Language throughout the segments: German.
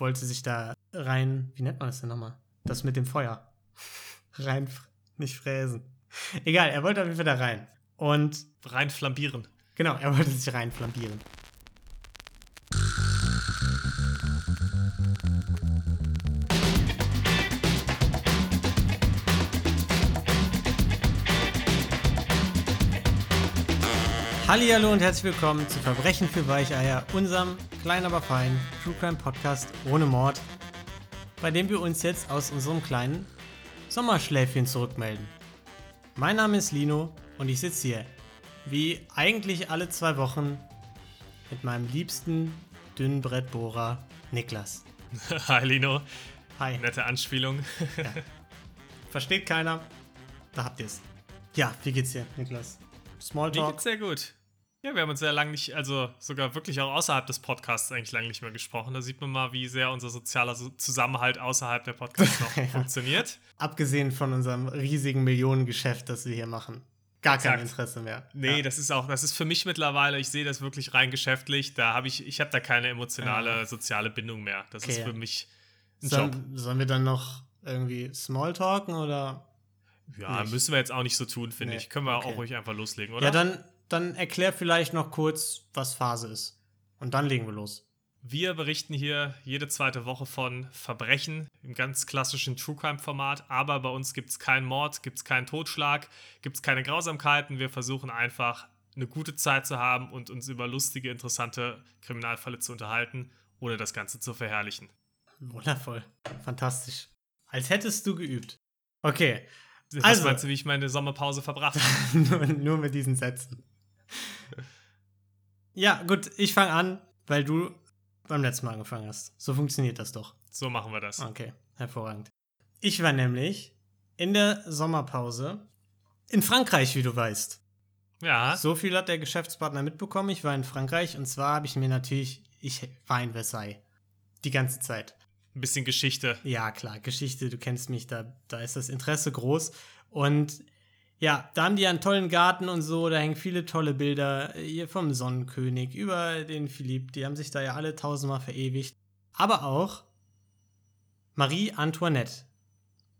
wollte sich da rein, wie nennt man das denn nochmal? Das mit dem Feuer. rein, nicht fräsen. Egal, er wollte auf jeden Fall da rein. Und. Rein flambieren. Genau, er wollte sich rein flambieren. Hallo und herzlich willkommen zu Verbrechen für Weicheier, unserem klein aber fein True Crime Podcast ohne Mord, bei dem wir uns jetzt aus unserem kleinen Sommerschläfchen zurückmelden. Mein Name ist Lino und ich sitze hier, wie eigentlich alle zwei Wochen, mit meinem liebsten dünnen Brettbohrer Niklas. Hi Lino. Hi. Nette Anspielung. Ja. Versteht keiner? Da habt ihr es. Ja, wie geht's dir, Niklas? Mir Smalltalk? geht's sehr gut. Ja, wir haben uns sehr lange nicht, also sogar wirklich auch außerhalb des Podcasts eigentlich lange nicht mehr gesprochen. Da sieht man mal, wie sehr unser sozialer So- Zusammenhalt außerhalb der Podcasts noch Ja. funktioniert. Abgesehen von unserem riesigen Millionengeschäft, das wir hier machen. Gar kein Exakt. Interesse mehr. Nee, ja. das ist auch, das ist für mich mittlerweile, ich sehe das wirklich rein geschäftlich. Da habe ich, ich habe da keine emotionale, Ja. soziale Bindung mehr. Das Okay. ist für mich ein Job. Sollen, sollen wir dann noch irgendwie Smalltalken oder? Ja, nicht. müssen wir jetzt auch nicht so tun, finde Nee, ich. Können wir okay. auch ruhig einfach loslegen, oder? Ja, dann, dann erklär vielleicht noch kurz, was Phase ist. Und dann legen wir los. Wir berichten hier jede zweite Woche von Verbrechen im ganz klassischen True Crime-Format, aber bei uns gibt es keinen Mord, gibt es keinen Totschlag, gibt es keine Grausamkeiten. Wir versuchen einfach eine gute Zeit zu haben und uns über lustige, interessante Kriminalfälle zu unterhalten, ohne das Ganze zu verherrlichen. Wundervoll. Fantastisch. Als hättest du geübt. Okay. Was Also- meinst du, wie ich meine Sommerpause verbracht habe? nur, nur mit diesen Sätzen. Ja, gut, ich fange an, weil du beim letzten Mal angefangen hast. So funktioniert das doch. So machen wir das. Okay, hervorragend. Ich war nämlich in der Sommerpause in Frankreich, wie du weißt. Ja, So viel hat der Geschäftspartner mitbekommen. Ich war in Frankreich und zwar habe ich mir natürlich, ich war in Versailles. Die ganze Zeit. ein bisschen Geschichte. Ja, klar, Geschichte, du kennst mich, da, da ist das Interesse groß. Und ja, da haben die einen tollen Garten und so, da hängen viele tolle Bilder äh, hier vom Sonnenkönig über den Philipp, die haben sich da ja alle tausendmal verewigt. Aber auch Marie Antoinette.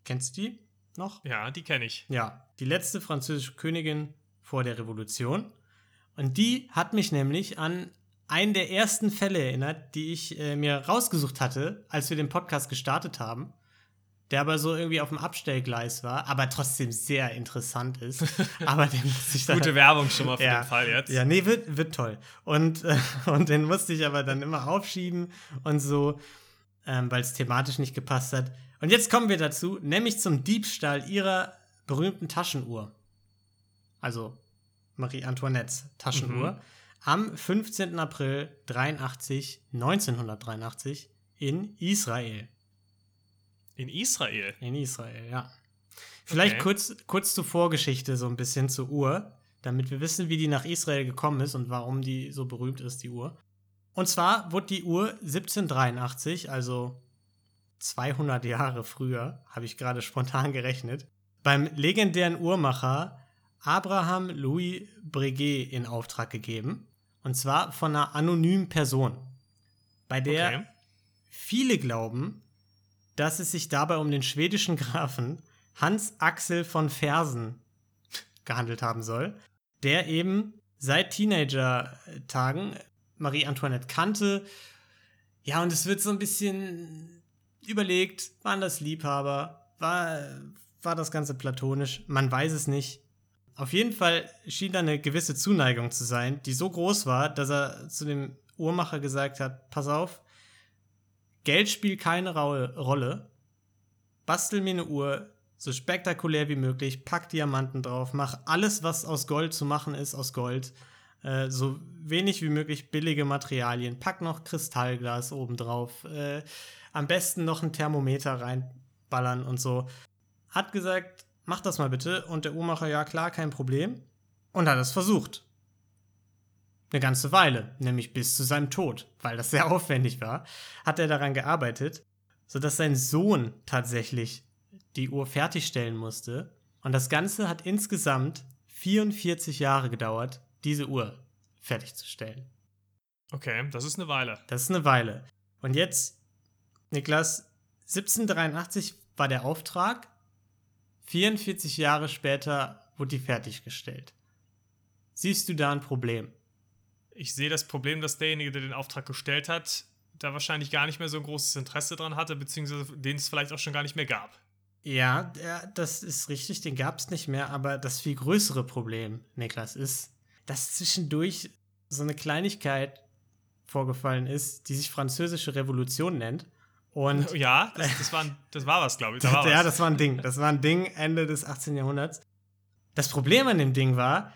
Kennst du die noch? Ja, die kenne ich. Ja, die letzte französische Königin vor der Revolution. Und die hat mich nämlich an einen der ersten Fälle erinnert, die ich äh, mir rausgesucht hatte, als wir den Podcast gestartet haben. Der aber so irgendwie auf dem Abstellgleis war, aber trotzdem sehr interessant ist. aber den musste ich dann. Gute Werbung schon mal für Ja. den Fall jetzt. Ja, nee, wird, wird toll. Und, äh, und den musste ich aber dann immer aufschieben und so, ähm, weil es thematisch nicht gepasst hat. Und jetzt kommen wir dazu, nämlich zum Diebstahl ihrer berühmten Taschenuhr. Also Marie Antoinettes Taschenuhr. Mhm. Am 15. April 83, 1983 in Israel. In Israel. In Israel, ja. Vielleicht Okay. kurz, kurz zur Vorgeschichte so ein bisschen zur Uhr, damit wir wissen, wie die nach Israel gekommen ist und warum die so berühmt ist, die Uhr. Und zwar wurde die Uhr 1783, also 200 Jahre früher, habe ich gerade spontan gerechnet, beim legendären Uhrmacher Abraham Louis Breguet in Auftrag gegeben. Und zwar von einer anonymen Person, bei der Okay. Viele glauben, dass es sich dabei um den schwedischen Grafen Hans Axel von Fersen gehandelt haben soll, der eben seit Teenager-Tagen Marie Antoinette kannte. Ja, und es wird so ein bisschen überlegt, waren das Liebhaber, war, war das Ganze platonisch, man weiß es nicht. Auf jeden Fall schien da eine gewisse Zuneigung zu sein, die so groß war, dass er zu dem Uhrmacher gesagt hat, pass auf, Geld spielt keine Rolle. Bastel mir eine Uhr, so spektakulär wie möglich, pack Diamanten drauf, mach alles, was aus Gold zu machen ist, aus Gold. Äh, so wenig wie möglich billige Materialien. Pack noch Kristallglas oben drauf. Äh, am besten noch ein Thermometer reinballern und so. Hat gesagt, mach das mal bitte. Und der Uhrmacher, ja klar, kein Problem. Und hat es versucht. Eine ganze Weile, nämlich bis zu seinem Tod, weil das sehr aufwendig war, hat er daran gearbeitet, sodass sein Sohn tatsächlich die Uhr fertigstellen musste. Und das Ganze hat insgesamt 44 Jahre gedauert, diese Uhr fertigzustellen. Okay, das ist eine Weile. Das ist eine Weile. Und jetzt Niklas, 1783 war der Auftrag. 44 Jahre später wurde die fertiggestellt. Siehst du da ein Problem? Ich sehe das Problem, dass derjenige, der den Auftrag gestellt hat, da wahrscheinlich gar nicht mehr so ein großes Interesse dran hatte, beziehungsweise den es vielleicht auch schon gar nicht mehr gab. Ja, der, das ist richtig, den gab es nicht mehr, aber das viel größere Problem, Niklas, ist, dass zwischendurch so eine Kleinigkeit vorgefallen ist, die sich Französische Revolution nennt. Und ja, das, das, war, das war was, glaube ich. Da ja, was. das war ein Ding. Das war ein Ding Ende des 18. Jahrhunderts. Das Problem an dem Ding war,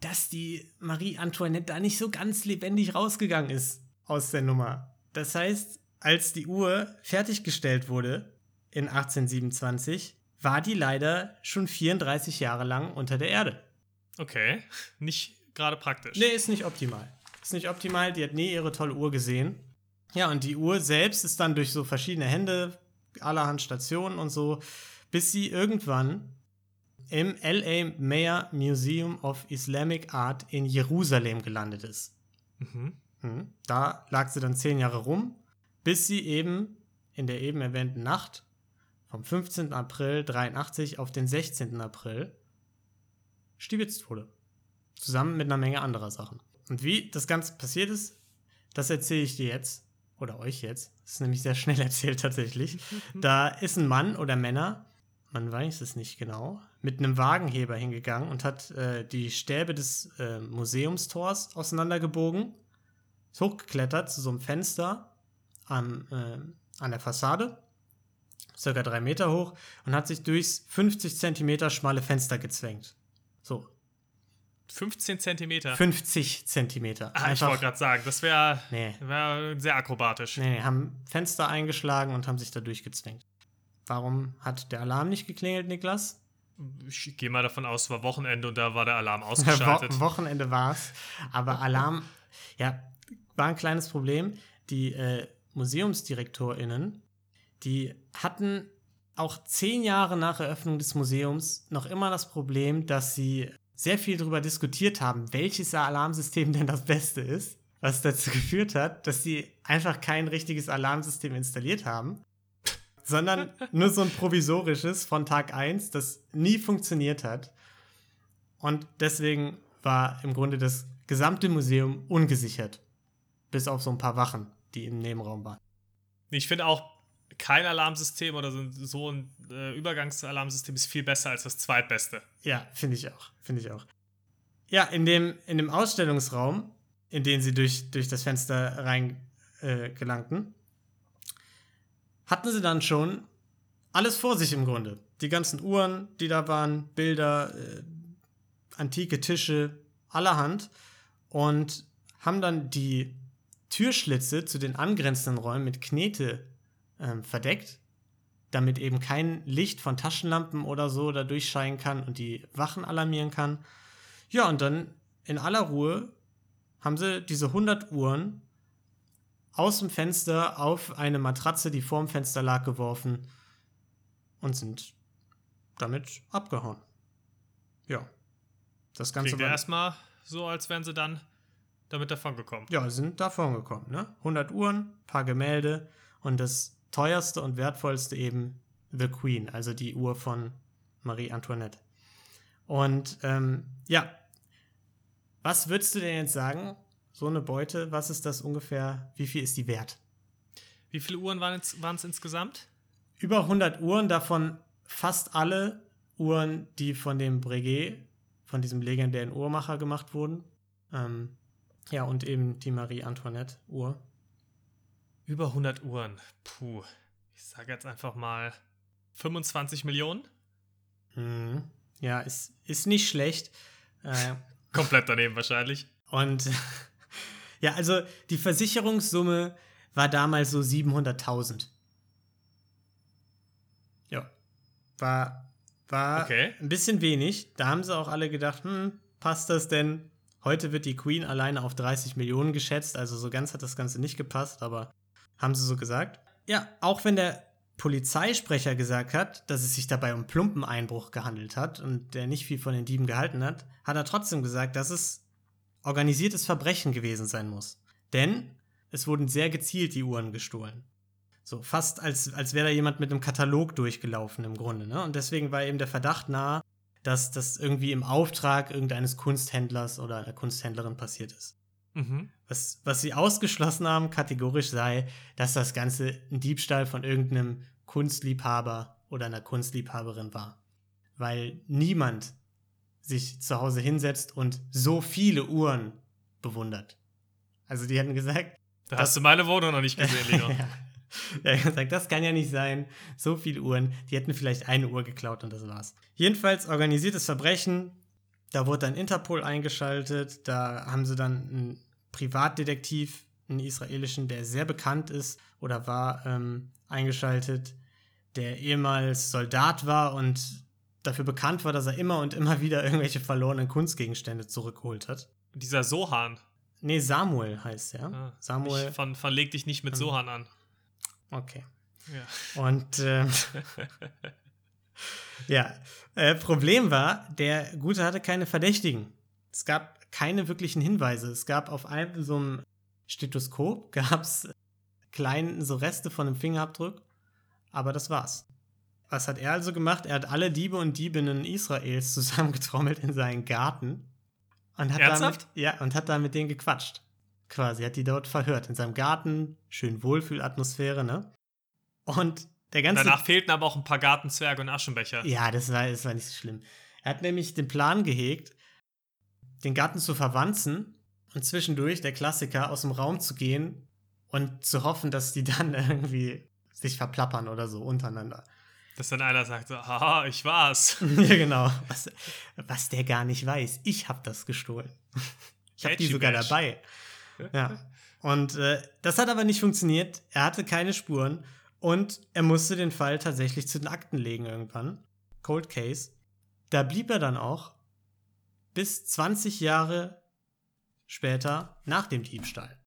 dass die Marie Antoinette da nicht so ganz lebendig rausgegangen ist aus der Nummer. Das heißt, als die Uhr fertiggestellt wurde in 1827, war die leider schon 34 Jahre lang unter der Erde. Okay, nicht gerade praktisch. Nee, ist nicht optimal. Ist nicht optimal, die hat nie ihre tolle Uhr gesehen. Ja, und die Uhr selbst ist dann durch so verschiedene Hände, allerhand Stationen und so, bis sie irgendwann im LA Mayer Museum of Islamic Art in Jerusalem gelandet ist. Mhm. Mhm. Da lag sie dann zehn Jahre rum, bis sie eben in der eben erwähnten Nacht vom 15. April 83 auf den 16. April stibitzt wurde. Zusammen mit einer Menge anderer Sachen. Und wie das Ganze passiert ist, das erzähle ich dir jetzt. Oder euch jetzt. Das ist nämlich sehr schnell erzählt tatsächlich. Da ist ein Mann oder Männer, man weiß es nicht genau, mit einem Wagenheber hingegangen und hat äh, die Stäbe des äh, Museumstors auseinandergebogen, ist hochgeklettert zu so einem Fenster am, äh, an der Fassade, circa drei Meter hoch, und hat sich durchs 50 Zentimeter schmale Fenster gezwängt. So, 15 Zentimeter. 50 Zentimeter. Ah, ich wollte gerade sagen, das wäre nee. wär sehr akrobatisch. Nee, nee, haben Fenster eingeschlagen und haben sich da durchgezwängt. Warum hat der Alarm nicht geklingelt, Niklas? Ich gehe mal davon aus, es war Wochenende und da war der Alarm ausgeschaltet. Wo Wochenende war es. Aber Alarm, ja, war ein kleines Problem. Die äh, MuseumsdirektorInnen, die hatten auch zehn Jahre nach Eröffnung des Museums noch immer das Problem, dass sie sehr viel darüber diskutiert haben, welches Alarmsystem denn das Beste ist, was dazu geführt hat, dass sie einfach kein richtiges Alarmsystem installiert haben, sondern nur so ein provisorisches von Tag 1, das nie funktioniert hat. Und deswegen war im Grunde das gesamte Museum ungesichert, bis auf so ein paar Wachen, die im Nebenraum waren. Ich finde auch, kein Alarmsystem oder so, ein äh, Übergangsalarmsystem ist viel besser als das zweitbeste. Ja, finde ich auch. Finde ich auch. Ja, in dem, in dem Ausstellungsraum, in den sie durch, durch das Fenster rein äh, gelangten, hatten sie dann schon alles vor sich im Grunde. Die ganzen Uhren, die da waren, Bilder, äh, antike Tische, allerhand. Und haben dann die Türschlitze zu den angrenzenden Räumen mit Knete ähm, verdeckt, damit eben kein Licht von Taschenlampen oder so da durchscheinen kann und die Wachen alarmieren kann. Ja, und dann in aller Ruhe haben sie diese 100 Uhren aus dem Fenster auf eine Matratze, die vorm Fenster lag, geworfen und sind damit abgehauen. Ja. Das Ganze Klingt war erstmal so, als wären sie dann damit davon gekommen. Ja, sind davon gekommen, ne? 100 Uhren, paar Gemälde und das teuerste und wertvollste eben The Queen, also die Uhr von Marie Antoinette. Und ähm, ja, was würdest du denn jetzt sagen? So eine Beute, was ist das ungefähr? Wie viel ist die wert? Wie viele Uhren waren es insgesamt? Über 100 Uhren, davon fast alle Uhren, die von dem Breguet, von diesem legendären Uhrmacher gemacht wurden. Ähm, ja, und eben die Marie Antoinette-Uhr. Über 100 Uhren. Puh. Ich sage jetzt einfach mal 25 Millionen. Hm. Ja, ist, ist nicht schlecht. Äh, Komplett daneben wahrscheinlich. Und ja, also die Versicherungssumme war damals so 700.000. Ja. War, war okay. ein bisschen wenig. Da haben sie auch alle gedacht, hm, passt das denn? Heute wird die Queen alleine auf 30 Millionen geschätzt, also so ganz hat das Ganze nicht gepasst, aber haben sie so gesagt. Ja, auch wenn der Polizeisprecher gesagt hat, dass es sich dabei um plumpen Einbruch gehandelt hat und der nicht viel von den Dieben gehalten hat, hat er trotzdem gesagt, dass es organisiertes Verbrechen gewesen sein muss. Denn es wurden sehr gezielt die Uhren gestohlen. So fast als, als wäre da jemand mit einem Katalog durchgelaufen im Grunde. Ne? Und deswegen war eben der Verdacht nahe, dass das irgendwie im Auftrag irgendeines Kunsthändlers oder einer Kunsthändlerin passiert ist. Mhm. Was, was sie ausgeschlossen haben, kategorisch sei, dass das Ganze ein Diebstahl von irgendeinem Kunstliebhaber oder einer Kunstliebhaberin war. Weil niemand sich zu Hause hinsetzt und so viele Uhren bewundert. Also die hätten gesagt. Da hast du meine Wohnung noch nicht gesehen, Lino. ja. Er hat gesagt, das kann ja nicht sein. So viele Uhren. Die hätten vielleicht eine Uhr geklaut und das war's. Jedenfalls organisiertes Verbrechen. Da wurde dann Interpol eingeschaltet. Da haben sie dann einen Privatdetektiv, einen israelischen, der sehr bekannt ist oder war, ähm, eingeschaltet, der ehemals Soldat war und dafür bekannt war, dass er immer und immer wieder irgendwelche verlorenen Kunstgegenstände zurückgeholt hat. Dieser Sohan. Nee, Samuel heißt er. Ah, Samuel. Ich von, verleg dich nicht mit Ähm. Sohan an. Okay. Ja. Und ähm, ja, äh, Problem war, der Gute hatte keine Verdächtigen. Es gab keine wirklichen Hinweise. Es gab auf einem so einem Stethoskop gab es kleine so Reste von einem Fingerabdruck, aber das war's. Was hat er also gemacht? Er hat alle Diebe und Diebinnen Israels zusammengetrommelt in seinen Garten und hat Ernsthaft? damit ja und hat da mit denen gequatscht. Quasi hat die dort verhört in seinem Garten, schön Wohlfühlatmosphäre, ne? Und der ganze Danach fehlten aber auch ein paar Gartenzwerge und Aschenbecher. ja, das war, das war nicht so schlimm. Er hat nämlich den Plan gehegt, den Garten zu verwanzen und zwischendurch, der Klassiker, aus dem Raum zu gehen und zu hoffen, dass die dann irgendwie sich verplappern oder so untereinander. Dass dann einer sagt, so, haha, ich war's. ja, genau. Was, was der gar nicht weiß. Ich habe das gestohlen. Ich habe die sogar dabei. Ja. Und äh, das hat aber nicht funktioniert. Er hatte keine Spuren und er musste den Fall tatsächlich zu den Akten legen irgendwann. Cold Case. Da blieb er dann auch bis 20 Jahre später nach dem Diebstahl.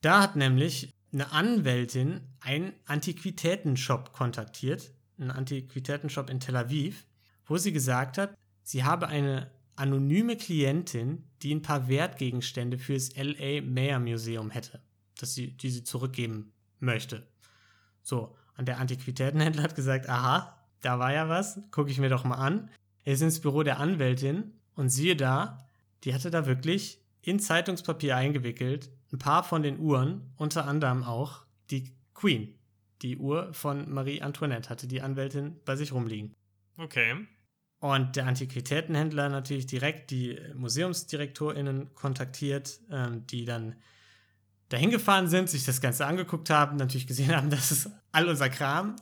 Da hat nämlich eine Anwältin einen Antiquitätenshop kontaktiert, einen Antiquitätenshop in Tel Aviv, wo sie gesagt hat, sie habe eine anonyme Klientin, die ein paar Wertgegenstände fürs LA Mayor Museum hätte, dass sie, die sie zurückgeben möchte. So, und der Antiquitätenhändler hat gesagt, aha, da war ja was, gucke ich mir doch mal an. Er ist ins Büro der Anwältin und siehe da, die hatte da wirklich in Zeitungspapier eingewickelt ein paar von den Uhren, unter anderem auch die Queen. Die Uhr von Marie Antoinette hatte die Anwältin bei sich rumliegen. Okay. Und der Antiquitätenhändler natürlich direkt die MuseumsdirektorInnen kontaktiert, ähm, die dann dahin gefahren sind, sich das Ganze angeguckt haben, natürlich gesehen haben, das ist all unser Kram,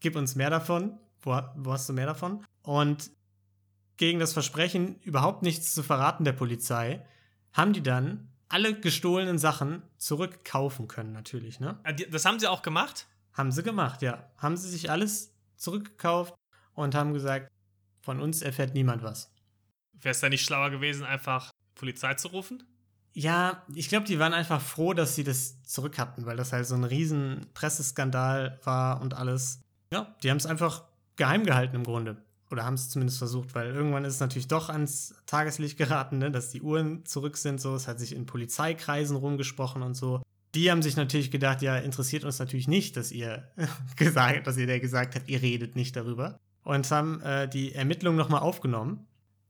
gib uns mehr davon. Wo, wo hast du mehr davon? Und gegen das Versprechen, überhaupt nichts zu verraten der Polizei, haben die dann alle gestohlenen Sachen zurückkaufen können, natürlich, ne? Die- Das haben sie auch gemacht? Haben sie gemacht, ja. Haben sie sich alles zurückgekauft und haben gesagt, von uns erfährt niemand was. Wäre es da nicht schlauer gewesen, einfach Polizei zu rufen? Ja, ich glaube, die waren einfach froh, dass sie das zurück hatten, weil das halt so ein riesen Presseskandal war und alles. Ja, die haben es einfach geheim gehalten im Grunde. Oder haben es zumindest versucht, weil irgendwann ist es natürlich doch ans Tageslicht geraten, ne, dass die Uhren zurück sind. So, es hat sich in Polizeikreisen rumgesprochen und so. Die haben sich natürlich gedacht, ja, interessiert uns natürlich nicht, dass ihr gesagt, dass ihr der gesagt habt, ihr redet nicht darüber. Und haben äh, die Ermittlungen nochmal aufgenommen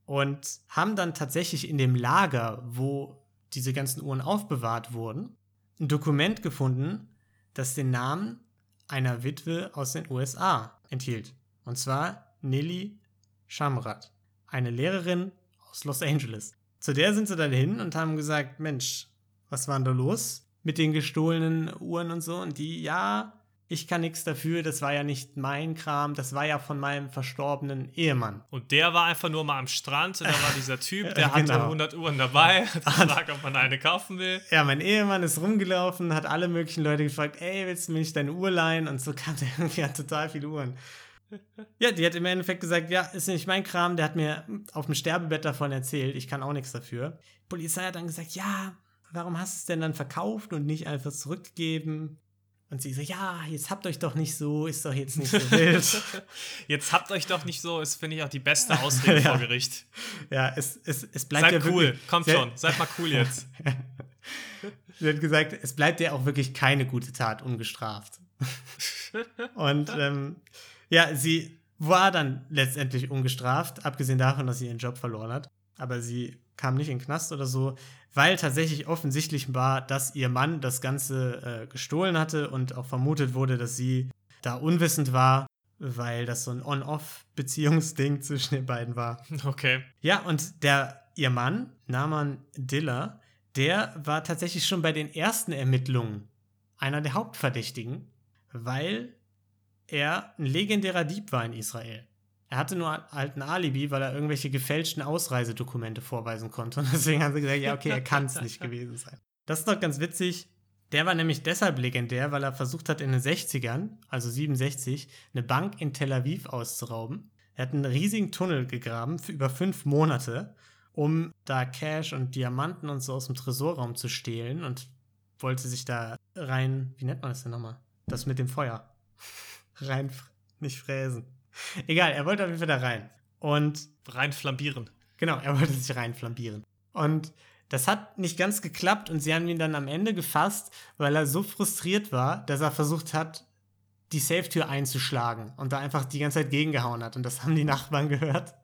und haben dann tatsächlich in dem Lager, wo diese ganzen Uhren aufbewahrt wurden, ein Dokument gefunden, das den Namen einer Witwe aus den USA enthielt. Und zwar Nelly Shamrat, eine Lehrerin aus Los Angeles. Zu der sind sie dann hin und haben gesagt, Mensch, was war denn da los mit den gestohlenen Uhren und so? Und die, ja, ich kann nichts dafür, das war ja nicht mein Kram, das war ja von meinem verstorbenen Ehemann. Und der war einfach nur mal am Strand und da war dieser Typ, der hatte Genau. 100 Uhren dabei, gefragt, ob man eine kaufen will. Ja, mein Ehemann ist rumgelaufen, hat alle möglichen Leute gefragt, ey, willst du mir nicht deine Uhr leihen? Und so kam der irgendwie an total viele Uhren. Ja, die hat im Endeffekt gesagt, ja, ist nicht mein Kram, der hat mir auf dem Sterbebett davon erzählt, ich kann auch nichts dafür. Die Polizei hat dann gesagt, ja, warum hast du es denn dann verkauft und nicht einfach zurückgegeben? Und sie so, ja, jetzt habt euch doch nicht so, ist doch jetzt nicht so wild. Jetzt habt euch doch nicht so, ist, finde ich, auch die beste Ausrede Ja. vor Gericht. ja, es, es, es bleibt Seid ja cool, wirklich, kommt schon, seid mal cool jetzt. Sie hat gesagt, es bleibt ja auch wirklich keine gute Tat ungestraft. Und ähm, ja, sie war dann letztendlich ungestraft, abgesehen davon, dass sie ihren Job verloren hat. Aber sie kam nicht in den Knast oder so, weil tatsächlich offensichtlich war, dass ihr Mann das Ganze äh, gestohlen hatte und auch vermutet wurde, dass sie da unwissend war, weil das so ein On-Off-Beziehungsding zwischen den beiden war. Okay. Ja, und der, ihr Mann, Naman Diller, der war tatsächlich schon bei den ersten Ermittlungen einer der Hauptverdächtigen, weil er ein legendärer Dieb war in Israel. Er hatte nur halt ein Alibi, weil er irgendwelche gefälschten Ausreisedokumente vorweisen konnte. Und deswegen haben sie gesagt, ja, okay, er kann es nicht gewesen sein. Das ist doch ganz witzig. Der war nämlich deshalb legendär, weil er versucht hat, in den 60ern, also 67, eine Bank in Tel Aviv auszurauben. Er hat einen riesigen Tunnel gegraben für über fünf Monate, um da Cash und Diamanten und so aus dem Tresorraum zu stehlen und wollte sich da rein, wie nennt man das denn nochmal? Das mit dem Feuer. rein, nicht fräsen. Egal, er wollte auf jeden Fall da rein. Und. Rein flambieren. Genau, er wollte sich rein flambieren. Und das hat nicht ganz geklappt und sie haben ihn dann am Ende gefasst, weil er so frustriert war, dass er versucht hat, die Safe-Tür einzuschlagen und da einfach die ganze Zeit gegengehauen hat. Und das haben die Nachbarn gehört.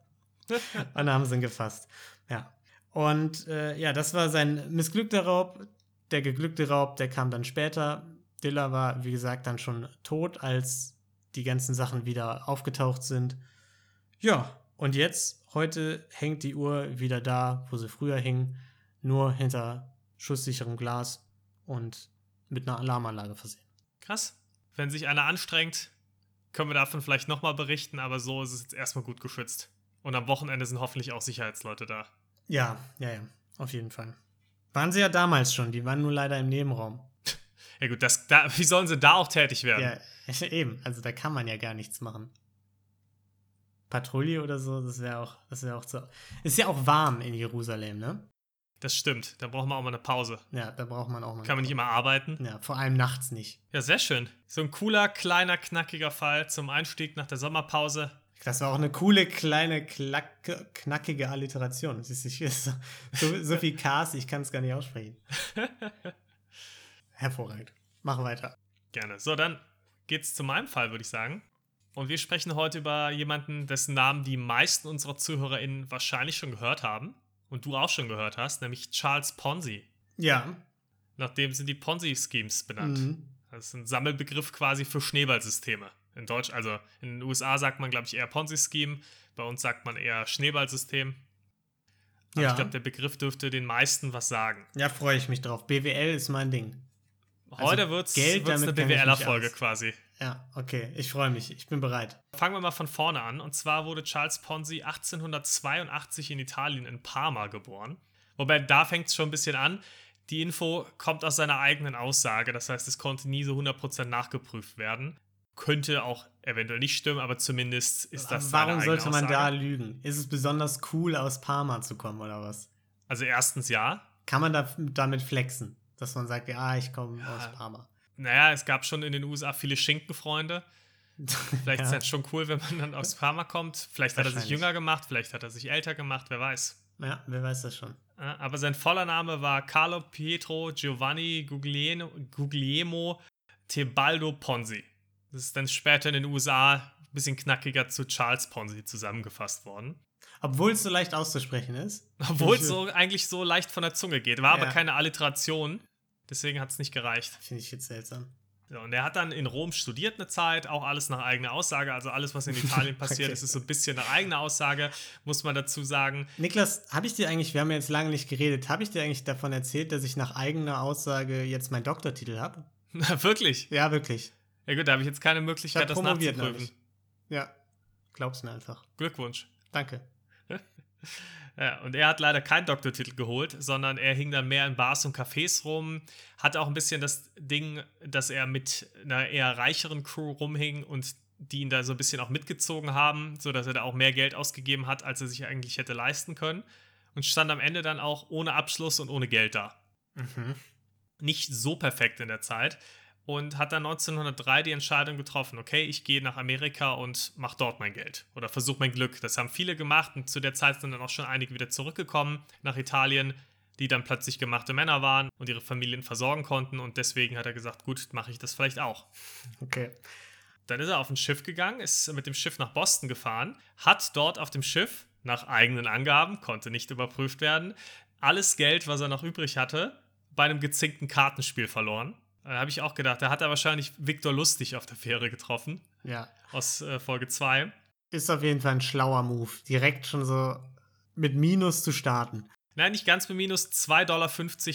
und dann haben sie ihn gefasst. Ja. Und äh, ja, das war sein missglückter Raub. Der geglückte Raub, der kam dann später. Diller war, wie gesagt, dann schon tot, als die ganzen Sachen wieder aufgetaucht sind. Ja, und jetzt, heute hängt die Uhr wieder da, wo sie früher hing, nur hinter schusssicherem Glas und mit einer Alarmanlage versehen. Krass. Wenn sich einer anstrengt, können wir davon vielleicht nochmal berichten, aber so ist es jetzt erstmal gut geschützt. Und am Wochenende sind hoffentlich auch Sicherheitsleute da. Ja, ja, ja, auf jeden Fall. Waren sie ja damals schon, die waren nur leider im Nebenraum. Ja gut, das, da, wie sollen sie da auch tätig werden? Ja, eben. Also da kann man ja gar nichts machen. Patrouille oder so, das wäre auch, das wäre auch so. Ist ja auch warm in Jerusalem, ne? Das stimmt. Da braucht man auch mal eine Pause. Ja, da braucht man auch mal. Kann man nicht immer arbeiten? Ja, vor allem nachts nicht. Ja, sehr schön. So ein cooler, kleiner, knackiger Fall zum Einstieg nach der Sommerpause. Das war auch eine coole, kleine, klacke, knackige Alliteration. Das ist, so, so, so viel Cast, ich kann es gar nicht aussprechen. Hervorragend. Mach weiter. Gerne. So, dann geht's zu meinem Fall, würde ich sagen. Und wir sprechen heute über jemanden, dessen Namen die meisten unserer ZuhörerInnen wahrscheinlich schon gehört haben. Und du auch schon gehört hast, nämlich Charles Ponzi. Ja. Nachdem sind die Ponzi-Schemes benannt. Mhm. Das ist ein Sammelbegriff quasi für Schneeballsysteme. In Deutsch, also in den USA sagt man, glaube ich, eher Ponzi-Scheme. Bei uns sagt man eher Schneeballsystem. Aber ja. ich glaube, der Begriff dürfte den meisten was sagen. Ja, freue ich mich drauf. BWL ist mein Ding. Heute also wird es eine BWLer-Folge quasi. Ja, okay. Ich freue mich. Ich bin bereit. Fangen wir mal von vorne an. Und zwar wurde Charles Ponzi 1882 in Italien in Parma geboren. Wobei da fängt es schon ein bisschen an. Die Info kommt aus seiner eigenen Aussage. Das heißt, es konnte nie so 100% nachgeprüft werden. Könnte auch eventuell nicht stimmen, aber zumindest ist das Warum sollte man Aussage. da lügen? Ist es besonders cool, aus Parma zu kommen oder was? Also erstens ja. Kann man da, damit flexen? Dass man sagt, ja, ich komme ja. aus Parma. Naja, es gab schon in den USA viele Schinkenfreunde. Vielleicht ja. ist das schon cool, wenn man dann aus Parma kommt. Vielleicht hat er sich jünger gemacht, vielleicht hat er sich älter gemacht, wer weiß. Ja, wer weiß das schon. Aber sein voller Name war Carlo Pietro Giovanni Guglielmo, Guglielmo Tebaldo Ponzi. Das ist dann später in den USA ein bisschen knackiger zu Charles Ponzi zusammengefasst worden. Obwohl es so leicht auszusprechen ist. Obwohl es so eigentlich so leicht von der Zunge geht. War ja. aber keine Alliteration. Deswegen hat es nicht gereicht. Finde ich jetzt seltsam. Ja, und er hat dann in Rom studiert eine Zeit, auch alles nach eigener Aussage. Also alles, was in Italien passiert okay. ist, ist so ein bisschen nach eigener Aussage, muss man dazu sagen. Niklas, habe ich dir eigentlich, wir haben ja jetzt lange nicht geredet, habe ich dir eigentlich davon erzählt, dass ich nach eigener Aussage jetzt meinen Doktortitel habe? wirklich? Ja, wirklich. Ja gut, da habe ich jetzt keine Möglichkeit, das nachzuprüfen. Ja, glaub's mir einfach. Glückwunsch. Danke. Ja, und er hat leider keinen Doktortitel geholt, sondern er hing dann mehr in Bars und Cafés rum. Hat auch ein bisschen das Ding, dass er mit einer eher reicheren Crew rumhing und die ihn da so ein bisschen auch mitgezogen haben, sodass er da auch mehr Geld ausgegeben hat, als er sich eigentlich hätte leisten können. Und stand am Ende dann auch ohne Abschluss und ohne Geld da. Mhm. Nicht so perfekt in der Zeit und hat dann 1903 die Entscheidung getroffen, okay, ich gehe nach Amerika und mache dort mein Geld oder versuche mein Glück. Das haben viele gemacht und zu der Zeit sind dann auch schon einige wieder zurückgekommen nach Italien, die dann plötzlich gemachte Männer waren und ihre Familien versorgen konnten und deswegen hat er gesagt, gut, mache ich das vielleicht auch. Okay. Dann ist er auf ein Schiff gegangen, ist mit dem Schiff nach Boston gefahren, hat dort auf dem Schiff, nach eigenen Angaben, konnte nicht überprüft werden, alles Geld, was er noch übrig hatte, bei einem gezinkten Kartenspiel verloren. Da habe ich auch gedacht, da hat er wahrscheinlich Viktor Lustig auf der Fähre getroffen. Ja. Aus äh, Folge 2. Ist auf jeden Fall ein schlauer Move. Direkt schon so mit Minus zu starten. Nein, nicht ganz mit Minus. 2,50 Dollar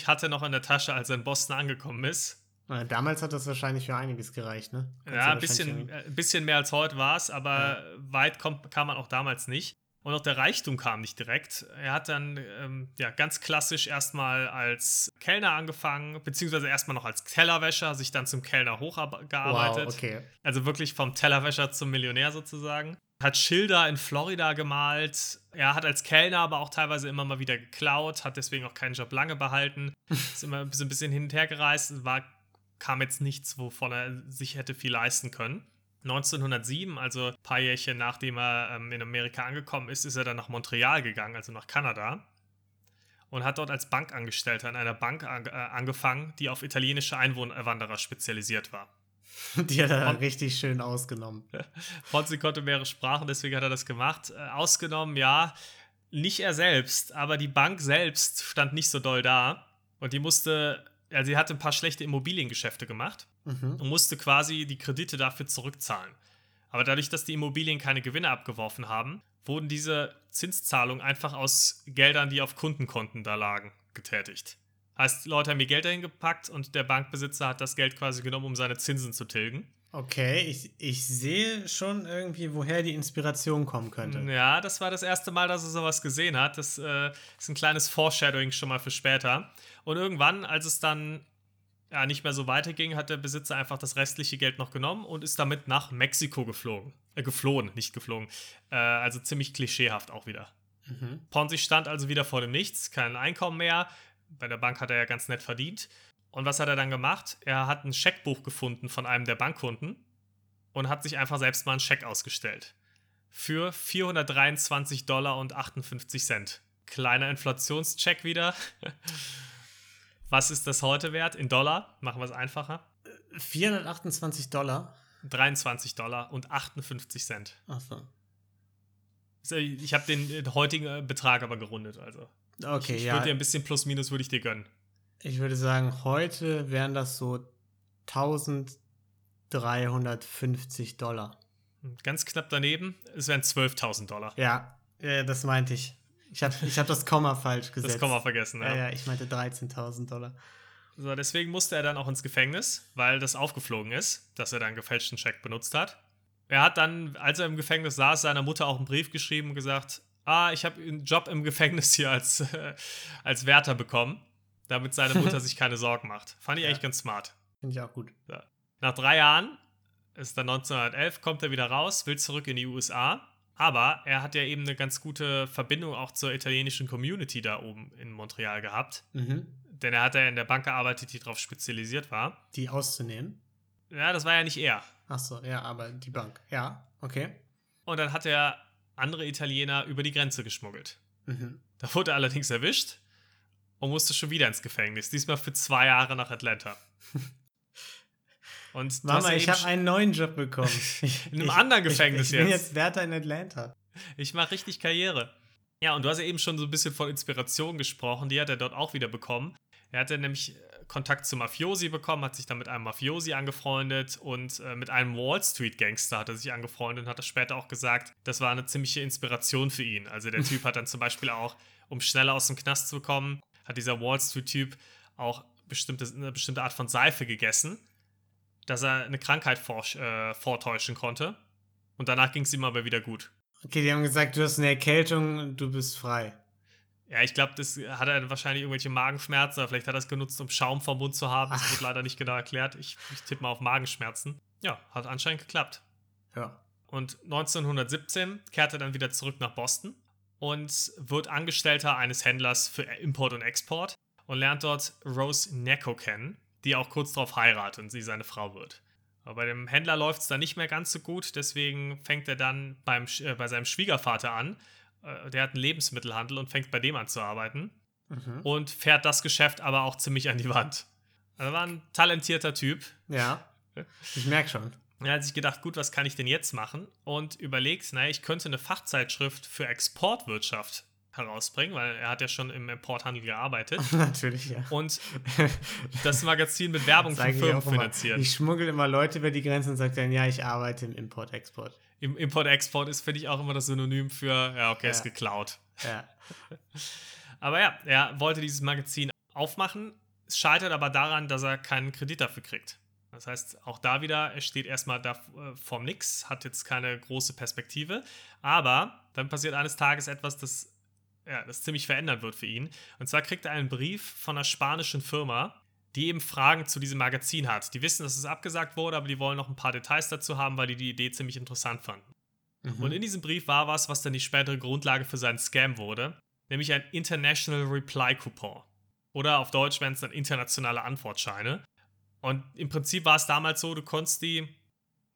hat er noch in der Tasche, als er in Boston angekommen ist. Damals hat das wahrscheinlich für einiges gereicht, ne? Kannst ja, ein bisschen, ein bisschen mehr als heute war es, aber ja. weit kommt, kam man auch damals nicht. Und auch der Reichtum kam nicht direkt. Er hat dann ähm, ja, ganz klassisch erstmal als Kellner angefangen, beziehungsweise erstmal noch als Tellerwäscher, sich dann zum Kellner hochgearbeitet. Wow, okay. Also wirklich vom Tellerwäscher zum Millionär sozusagen. Hat Schilder in Florida gemalt. Er hat als Kellner aber auch teilweise immer mal wieder geklaut, hat deswegen auch keinen Job lange behalten. Ist immer ein bisschen hin und her gereist, war, kam jetzt nichts, wovon er sich hätte viel leisten können. 1907, also ein paar Jährchen nachdem er ähm, in Amerika angekommen ist, ist er dann nach Montreal gegangen, also nach Kanada. Und hat dort als Bankangestellter in einer Bank an, äh, angefangen, die auf italienische Einwanderer spezialisiert war. Die hat er dann richtig schön ausgenommen. Fonzi konnte mehrere Sprachen, deswegen hat er das gemacht. Äh, ausgenommen, ja, nicht er selbst, aber die Bank selbst stand nicht so doll da. Und die musste, also sie hatte ein paar schlechte Immobiliengeschäfte gemacht mhm. und musste quasi die Kredite dafür zurückzahlen. Aber dadurch, dass die Immobilien keine Gewinne abgeworfen haben, wurden diese Zinszahlungen einfach aus Geldern, die auf Kundenkonten da lagen, getätigt. Heißt, Leute haben mir Geld dahin gepackt und der Bankbesitzer hat das Geld quasi genommen, um seine Zinsen zu tilgen. Okay, ich, ich sehe schon irgendwie, woher die Inspiration kommen könnte. Ja, das war das erste Mal, dass er sowas gesehen hat. Das äh, ist ein kleines Foreshadowing schon mal für später. Und irgendwann, als es dann ja, nicht mehr so weiterging, hat der Besitzer einfach das restliche Geld noch genommen und ist damit nach Mexiko geflogen. Äh, geflohen, nicht geflogen. Äh, also ziemlich klischeehaft auch wieder. Mhm. Ponzi stand also wieder vor dem Nichts, kein Einkommen mehr. Bei der Bank hat er ja ganz nett verdient. Und was hat er dann gemacht? Er hat ein Scheckbuch gefunden von einem der Bankkunden und hat sich einfach selbst mal einen Scheck ausgestellt. Für 423 Dollar und 58 Cent. Kleiner Inflationscheck wieder. Was ist das heute wert? In Dollar? Machen wir es einfacher. 428 Dollar. 23 Dollar und 58 Cent. Achso. Ich habe den heutigen Betrag aber gerundet, also. Okay, ich, ich ja. würde dir ein bisschen plus minus würde ich dir gönnen. Ich würde sagen, heute wären das so 1350 Dollar. Ganz knapp daneben, es wären 12.000 Dollar. Ja, das meinte ich. Ich habe ich hab das Komma falsch gesetzt. Das Komma vergessen, ja. Ja, ja ich meinte 13.000 Dollar. So, deswegen musste er dann auch ins Gefängnis, weil das aufgeflogen ist, dass er dann einen gefälschten Scheck benutzt hat. Er hat dann, als er im Gefängnis saß, seiner Mutter auch einen Brief geschrieben und gesagt, ah, ich habe einen Job im Gefängnis hier als, äh, als Wärter bekommen, damit seine Mutter sich keine Sorgen macht. Fand ich ja. eigentlich ganz smart. Finde ich auch gut. Ja. Nach drei Jahren, ist dann 1911, kommt er wieder raus, will zurück in die USA aber er hat ja eben eine ganz gute Verbindung auch zur italienischen Community da oben in Montreal gehabt. Mhm. Denn er hat ja in der Bank gearbeitet, die darauf spezialisiert war. Die auszunehmen? Ja, das war ja nicht er. Achso, ja, aber die Bank. Ja, okay. Und dann hat er andere Italiener über die Grenze geschmuggelt. Mhm. Da wurde er allerdings erwischt und musste schon wieder ins Gefängnis. Diesmal für zwei Jahre nach Atlanta. Und Mama, ich habe einen neuen Job bekommen. in einem ich, anderen Gefängnis ich, ich, ich bin jetzt Wärter in Atlanta. Ich mache richtig Karriere. Ja, und du hast ja eben schon so ein bisschen von Inspiration gesprochen. Die hat er dort auch wieder bekommen. Er hatte nämlich äh, Kontakt zu Mafiosi bekommen, hat sich dann mit einem Mafiosi angefreundet und äh, mit einem Wall Street Gangster hat er sich angefreundet und hat das später auch gesagt, das war eine ziemliche Inspiration für ihn. Also der Typ hat dann zum Beispiel auch, um schneller aus dem Knast zu kommen, hat dieser Wall Street Typ auch bestimmte, eine bestimmte Art von Seife gegessen dass er eine Krankheit vor, äh, vortäuschen konnte. Und danach ging es ihm aber wieder gut. Okay, die haben gesagt, du hast eine Erkältung und du bist frei. Ja, ich glaube, das hat er wahrscheinlich irgendwelche Magenschmerzen oder vielleicht hat er es genutzt, um Schaum vom Mund zu haben. Das Ach. wird leider nicht genau erklärt. Ich, ich tippe mal auf Magenschmerzen. Ja, hat anscheinend geklappt. Ja. Und 1917 kehrte er dann wieder zurück nach Boston und wird Angestellter eines Händlers für Import und Export und lernt dort Rose Necco kennen die auch kurz darauf heiratet und sie seine Frau wird. Aber bei dem Händler läuft es dann nicht mehr ganz so gut, deswegen fängt er dann beim, äh, bei seinem Schwiegervater an. Äh, der hat einen Lebensmittelhandel und fängt bei dem an zu arbeiten. Mhm. Und fährt das Geschäft aber auch ziemlich an die Wand. Also war ein talentierter Typ. Ja, ich merke schon. Er hat sich gedacht, gut, was kann ich denn jetzt machen? Und überlegt, naja, ich könnte eine Fachzeitschrift für Exportwirtschaft herausbringen, weil er hat ja schon im Importhandel gearbeitet. Natürlich, ja. Und das Magazin mit Werbung von Firmen finanziert. Ich schmuggel immer Leute über die Grenzen und sage dann, ja, ich arbeite im Import-Export. Im Import-Export ist, finde ich, auch immer das Synonym für, ja, okay, ja. ist geklaut. Ja. aber ja, er wollte dieses Magazin aufmachen. Es scheitert aber daran, dass er keinen Kredit dafür kriegt. Das heißt, auch da wieder, er steht erstmal da äh, vorm Nix, hat jetzt keine große Perspektive. Aber dann passiert eines Tages etwas, das, ja, das ziemlich verändern wird für ihn. Und zwar kriegt er einen Brief von einer spanischen Firma, die eben Fragen zu diesem Magazin hat. Die wissen, dass es abgesagt wurde, aber die wollen noch ein paar Details dazu haben, weil die die Idee ziemlich interessant fanden. Mhm. Und in diesem Brief war was, was dann die spätere Grundlage für seinen Scam wurde, nämlich ein International Reply Coupon. Oder auf Deutsch wären es dann internationale Antwortscheine. Und im Prinzip war es damals so, du konntest die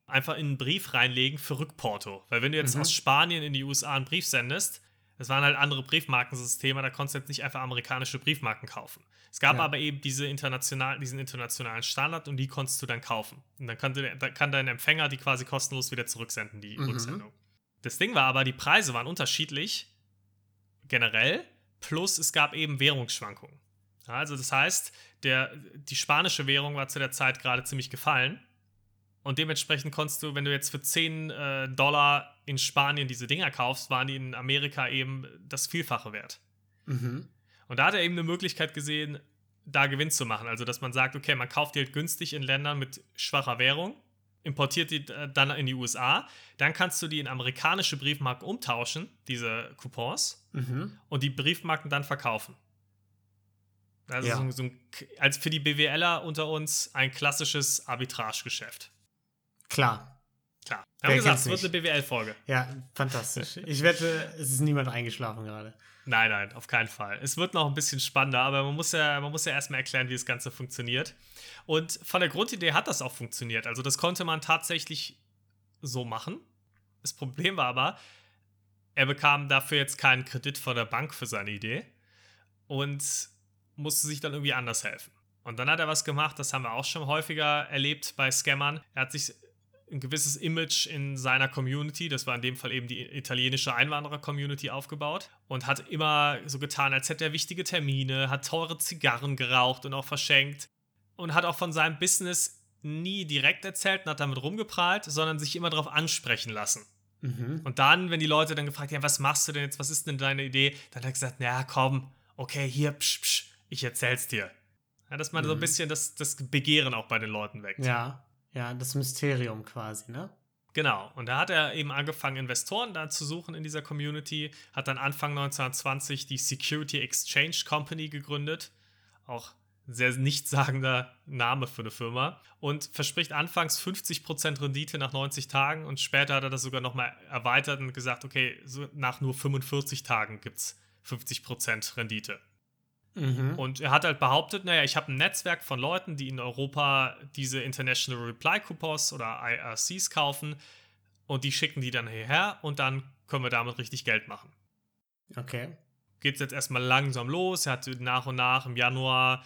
einfach in einen Brief reinlegen für Rückporto. Weil wenn du jetzt mhm. aus Spanien in die USA einen Brief sendest, das waren halt andere Briefmarkensysteme, da konntest du jetzt nicht einfach amerikanische Briefmarken kaufen. Es gab ja. aber eben diese international, diesen internationalen Standard und die konntest du dann kaufen. Und dann kann, kann dein Empfänger die quasi kostenlos wieder zurücksenden, die mhm. Rücksendung. Das Ding war aber, die Preise waren unterschiedlich, generell, plus es gab eben Währungsschwankungen. Also das heißt, der, die spanische Währung war zu der Zeit gerade ziemlich gefallen. Und dementsprechend konntest du, wenn du jetzt für 10 äh, Dollar in Spanien diese Dinger kaufst, waren die in Amerika eben das Vielfache wert. Mhm. Und da hat er eben eine Möglichkeit gesehen, da Gewinn zu machen. Also, dass man sagt, okay, man kauft die halt günstig in Ländern mit schwacher Währung, importiert die äh, dann in die USA, dann kannst du die in amerikanische Briefmarken umtauschen, diese Coupons, mhm. und die Briefmarken dann verkaufen. Also ja. so, so ein, als für die BWLer unter uns ein klassisches Arbitragegeschäft. Klar. Klar. Wir haben gesagt, es wird eine BWL-Folge. Ja, fantastisch. Ich wette, es ist niemand eingeschlafen gerade. Nein, nein, auf keinen Fall. Es wird noch ein bisschen spannender, aber man muss ja, man muss ja erstmal erklären, wie das Ganze funktioniert. Und von der Grundidee hat das auch funktioniert. Also, das konnte man tatsächlich so machen. Das Problem war aber, er bekam dafür jetzt keinen Kredit von der Bank für seine Idee. Und musste sich dann irgendwie anders helfen. Und dann hat er was gemacht, das haben wir auch schon häufiger erlebt bei Scammern. Er hat sich ein gewisses Image in seiner Community, das war in dem Fall eben die italienische Einwanderer-Community, aufgebaut und hat immer so getan, als hätte er wichtige Termine, hat teure Zigarren geraucht und auch verschenkt und hat auch von seinem Business nie direkt erzählt und hat damit rumgeprahlt, sondern sich immer darauf ansprechen lassen. Mhm. Und dann, wenn die Leute dann gefragt haben, ja, was machst du denn jetzt, was ist denn deine Idee, dann hat er gesagt, ja, komm, okay, hier, psch, psch, ich erzähl's dir. Ja, dass man mhm. so ein mhm. bisschen das, das Begehren auch bei den Leuten weckt. Ja, ja, das Mysterium quasi, ne? Genau, und da hat er eben angefangen, Investoren da zu suchen in dieser Community, hat dann Anfang 1920 die Security Exchange Company gegründet, auch sehr nichtssagender Name für eine Firma, und verspricht anfangs 50% Rendite nach 90 Tagen und später hat er das sogar nochmal erweitert und gesagt, okay, so nach nur 45 Tagen gibt es 50% Rendite. Mhm. Und er hat halt behauptet, naja, ich habe ein Netzwerk von Leuten, die in Europa diese International Reply Coupons oder IRCs kaufen und die schicken die dann hierher und dann können wir damit richtig Geld machen. Okay. Geht es jetzt erstmal langsam los. Er hat nach und nach im Januar,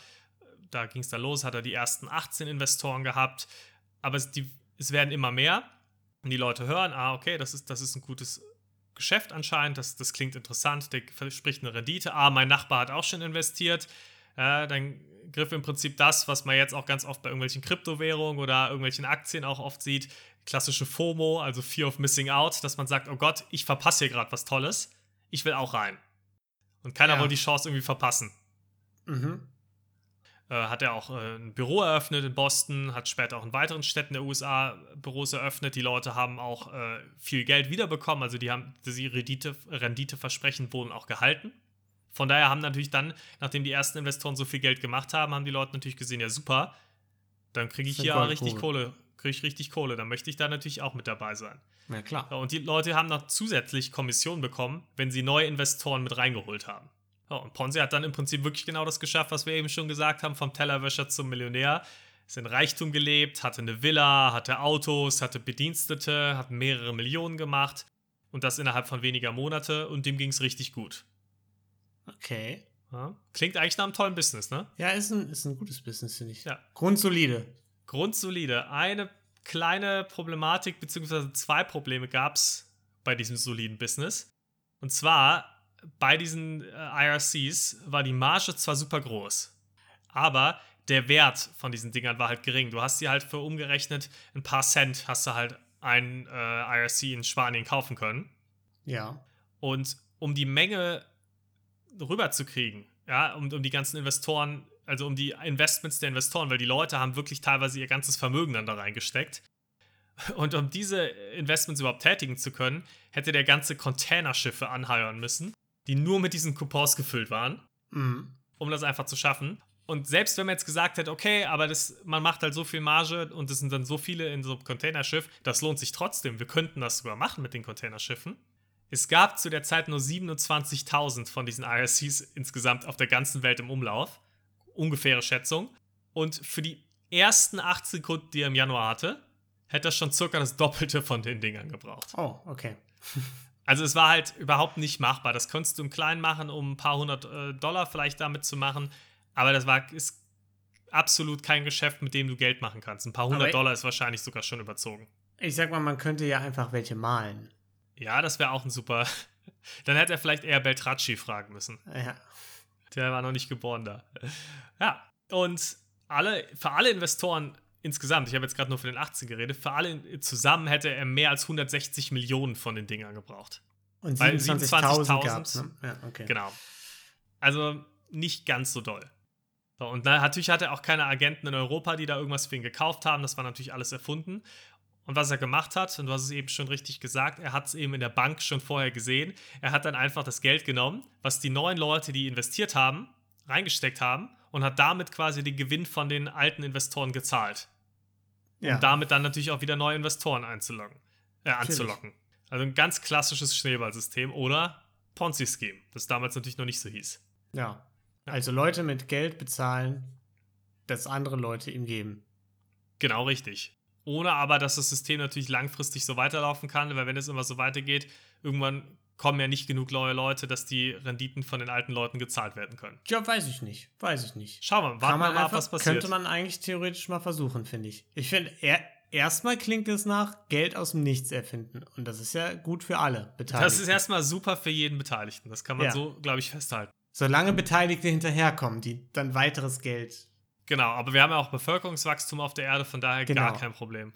da ging es dann los, hat er die ersten 18 Investoren gehabt. Aber es, die, es werden immer mehr. Und die Leute hören, ah, okay, das ist, das ist ein gutes Geschäft anscheinend, das, das klingt interessant, der verspricht eine Rendite. Ah, mein Nachbar hat auch schon investiert. Äh, dann griff im Prinzip das, was man jetzt auch ganz oft bei irgendwelchen Kryptowährungen oder irgendwelchen Aktien auch oft sieht, klassische FOMO, also Fear of Missing Out, dass man sagt, oh Gott, ich verpasse hier gerade was Tolles, ich will auch rein. Und keiner ja. will die Chance irgendwie verpassen. Mhm. Äh, hat er auch äh, ein Büro eröffnet in Boston, hat später auch in weiteren Städten der USA Büros eröffnet. Die Leute haben auch äh, viel Geld wiederbekommen, also die haben die Rendite, Renditeversprechen wurden auch gehalten. Von daher haben natürlich dann, nachdem die ersten Investoren so viel Geld gemacht haben, haben die Leute natürlich gesehen, ja super, dann kriege ich hier richtig cool. Kohle, kriege ich richtig Kohle, dann möchte ich da natürlich auch mit dabei sein. Ja, klar. Und die Leute haben noch zusätzlich Kommission bekommen, wenn sie neue Investoren mit reingeholt haben. Ja, und Ponzi hat dann im Prinzip wirklich genau das geschafft, was wir eben schon gesagt haben, vom Tellerwäscher zum Millionär. Ist in Reichtum gelebt, hatte eine Villa, hatte Autos, hatte Bedienstete, hat mehrere Millionen gemacht und das innerhalb von weniger Monate und dem ging es richtig gut. Okay. Ja, klingt eigentlich nach einem tollen Business, ne? Ja, ist ein, ist ein gutes Business, finde ich. Ja. Grundsolide. Grundsolide. Eine kleine Problematik, beziehungsweise zwei Probleme gab es bei diesem soliden Business. Und zwar, bei diesen äh, IRCs war die Marge zwar super groß, aber der Wert von diesen Dingern war halt gering. Du hast sie halt für umgerechnet ein paar Cent hast du halt ein äh, IRC in Spanien kaufen können. Ja. Und um die Menge rüberzukriegen, ja, um, um die ganzen Investoren, also um die Investments der Investoren, weil die Leute haben wirklich teilweise ihr ganzes Vermögen dann da reingesteckt. Und um diese Investments überhaupt tätigen zu können, hätte der ganze Containerschiffe anheuern müssen, die nur mit diesen Coupons gefüllt waren, Mhm. um das einfach zu schaffen. Und selbst wenn man jetzt gesagt hätte, okay, aber das, man macht halt so viel Marge und es sind dann so viele in so einem Containerschiff, das lohnt sich trotzdem. Wir könnten das sogar machen mit den Containerschiffen. Es gab zu der Zeit nur 27.000 von diesen IRCs insgesamt auf der ganzen Welt im Umlauf. Ungefähre Schätzung. Und für die ersten 8 Sekunden, die er im Januar hatte, hätte er schon circa das Doppelte von den Dingern gebraucht. Oh, okay. Also es war halt überhaupt nicht machbar. Das konntest du im Kleinen machen, um ein paar hundert äh, Dollar vielleicht damit zu machen. Aber das war ist absolut kein Geschäft, mit dem du Geld machen kannst. Ein paar hundert Dollar ist wahrscheinlich sogar schon überzogen. Ich sag mal, man könnte ja einfach welche malen. Ja, das wäre auch ein super. Dann hätte er vielleicht eher Beltracci fragen müssen. Ja. Der war noch nicht geboren da. Ja, und alle, für alle Investoren insgesamt, ich habe jetzt gerade nur für den 18 geredet, für alle zusammen hätte er mehr als 160 Millionen von den Dingern gebraucht. Und Weil 27.000 27.000 gab's, ne? Ja, okay. Genau. Also nicht ganz so doll. So, und na, natürlich hat er auch keine Agenten in Europa, die da irgendwas für ihn gekauft haben. Das war natürlich alles erfunden. Und was er gemacht hat, und du hast es eben schon richtig gesagt, er hat es eben in der Bank schon vorher gesehen. Er hat dann einfach das Geld genommen, was die neuen Leute, die investiert haben, reingesteckt haben und hat damit quasi den Gewinn von den alten Investoren gezahlt. Ja. Um damit dann natürlich auch wieder neue Investoren einzulocken, äh, anzulocken. Also ein ganz klassisches Schneeballsystem oder Ponzi-Scheme, das damals natürlich noch nicht so hieß. ja. Also Leute mit Geld bezahlen, das andere Leute ihm geben. Genau richtig. Ohne aber, dass das System natürlich langfristig so weiterlaufen kann, weil wenn es immer so weitergeht, irgendwann kommen ja nicht genug neue Leute, dass die Renditen von den alten Leuten gezahlt werden können. Ja, weiß ich nicht. Weiß ich nicht. Schauen wir, warten wir mal, ab, was passiert. Könnte man eigentlich theoretisch mal versuchen, finde ich. Ich finde, er, erstmal klingt es nach Geld aus dem Nichts erfinden. Und das ist ja gut für alle Beteiligten. das ist erstmal super für jeden Beteiligten. Das kann man Ja. so, glaube ich, festhalten. Solange Beteiligte hinterherkommen, die dann weiteres Geld, Genau, aber wir haben ja auch Bevölkerungswachstum auf der Erde, von daher gar Genau. kein Problem.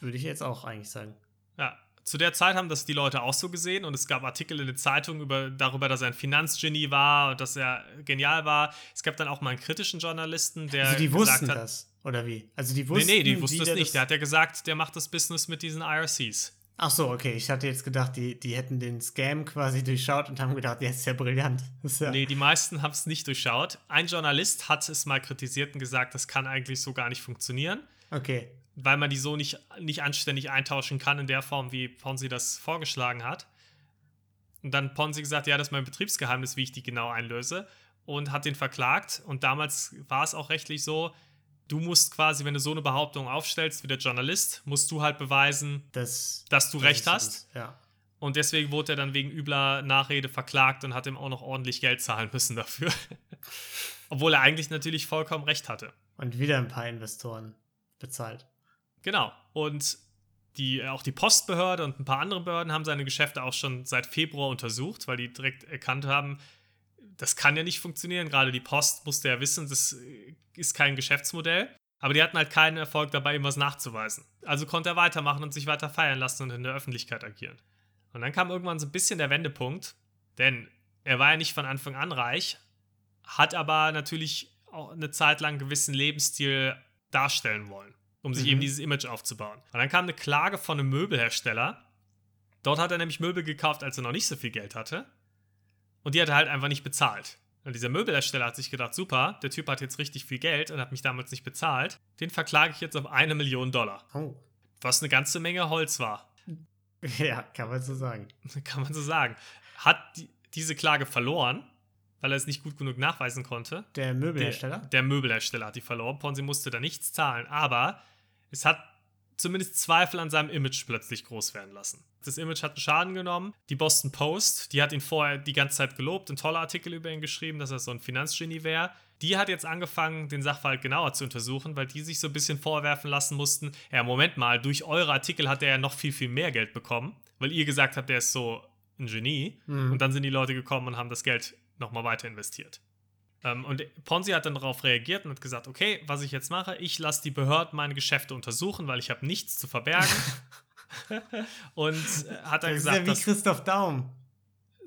würde ich jetzt auch eigentlich sagen. Ja, zu der Zeit haben das die Leute auch so gesehen und es gab Artikel in den Zeitungen über, darüber, dass er ein Finanzgenie war und dass er genial war. Es gab dann auch mal einen kritischen Journalisten, der Also die wussten hat, das, oder wie? Also die Nee, wussten, nee, die wie wussten es der nicht. Der hat ja gesagt, der macht das Business mit diesen IRCs. Ach so, okay. Ich hatte jetzt gedacht, die, die hätten den Scam quasi durchschaut und haben gedacht, ja, ist ja brillant. Ist ja, Nee, die meisten haben es nicht durchschaut. Ein Journalist hat es mal kritisiert und gesagt, das kann eigentlich so gar nicht funktionieren, Okay. weil man die so nicht, nicht anständig eintauschen kann in der Form, wie Ponzi das vorgeschlagen hat. Und dann Ponzi gesagt, ja, das ist mein Betriebsgeheimnis, wie ich die genau einlöse. Und hat den verklagt. Und damals war es auch rechtlich so, du musst quasi, wenn du so eine Behauptung aufstellst wie der Journalist, musst du halt beweisen, Das, dass du das recht hast. Ja. Und deswegen wurde er dann wegen übler Nachrede verklagt und hat ihm auch noch ordentlich Geld zahlen müssen dafür. Obwohl er eigentlich natürlich vollkommen recht hatte. Und wieder ein paar Investoren bezahlt. Genau. Und die, auch die Postbehörde und ein paar andere Behörden haben seine Geschäfte auch schon seit Februar untersucht, weil die direkt erkannt haben, das kann ja nicht funktionieren. Gerade die Post musste ja wissen, das ist kein Geschäftsmodell. Aber die hatten halt keinen Erfolg dabei, ihm was nachzuweisen. Also konnte er weitermachen und sich weiter feiern lassen und in der Öffentlichkeit agieren. Und dann kam irgendwann so ein bisschen der Wendepunkt, denn er war ja nicht von Anfang an reich, hat aber natürlich auch eine Zeit lang einen gewissen Lebensstil darstellen wollen, um sich Mhm. eben dieses Image aufzubauen. Und dann kam eine Klage von einem Möbelhersteller. Dort hat er nämlich Möbel gekauft, als er noch nicht so viel Geld hatte. Und die hat er halt einfach nicht bezahlt. Und dieser Möbelhersteller hat sich gedacht, super, der Typ hat jetzt richtig viel Geld und hat mich damals nicht bezahlt. Den verklage ich jetzt auf eine Million Dollar. Oh. Was eine ganze Menge Holz war. Ja, kann man so sagen. kann man so sagen. Hat die, diese Klage verloren, weil er es nicht gut genug nachweisen konnte. Der Möbelhersteller? Der, der Möbelhersteller hat die verloren. Ponzi musste da nichts zahlen. Aber es hat zumindest Zweifel an seinem Image plötzlich groß werden lassen. Das Image hat einen Schaden genommen. Die Boston Post, die hat ihn vorher die ganze Zeit gelobt, einen tollen Artikel über ihn geschrieben, dass er so ein Finanzgenie wäre. Die hat jetzt angefangen, den Sachverhalt genauer zu untersuchen, weil die sich so ein bisschen vorwerfen lassen mussten, ja, Moment mal, durch eure Artikel hat er ja noch viel, viel mehr Geld bekommen, weil ihr gesagt habt, der ist so ein Genie. Mhm. Und dann sind die Leute gekommen und haben das Geld nochmal weiter investiert. Ähm, und Ponzi hat dann darauf reagiert und hat gesagt, okay, was ich jetzt mache, ich lasse die Behörden meine Geschäfte untersuchen, weil ich habe nichts zu verbergen. und äh, hat dann das gesagt, ist ja wie Christoph Daum.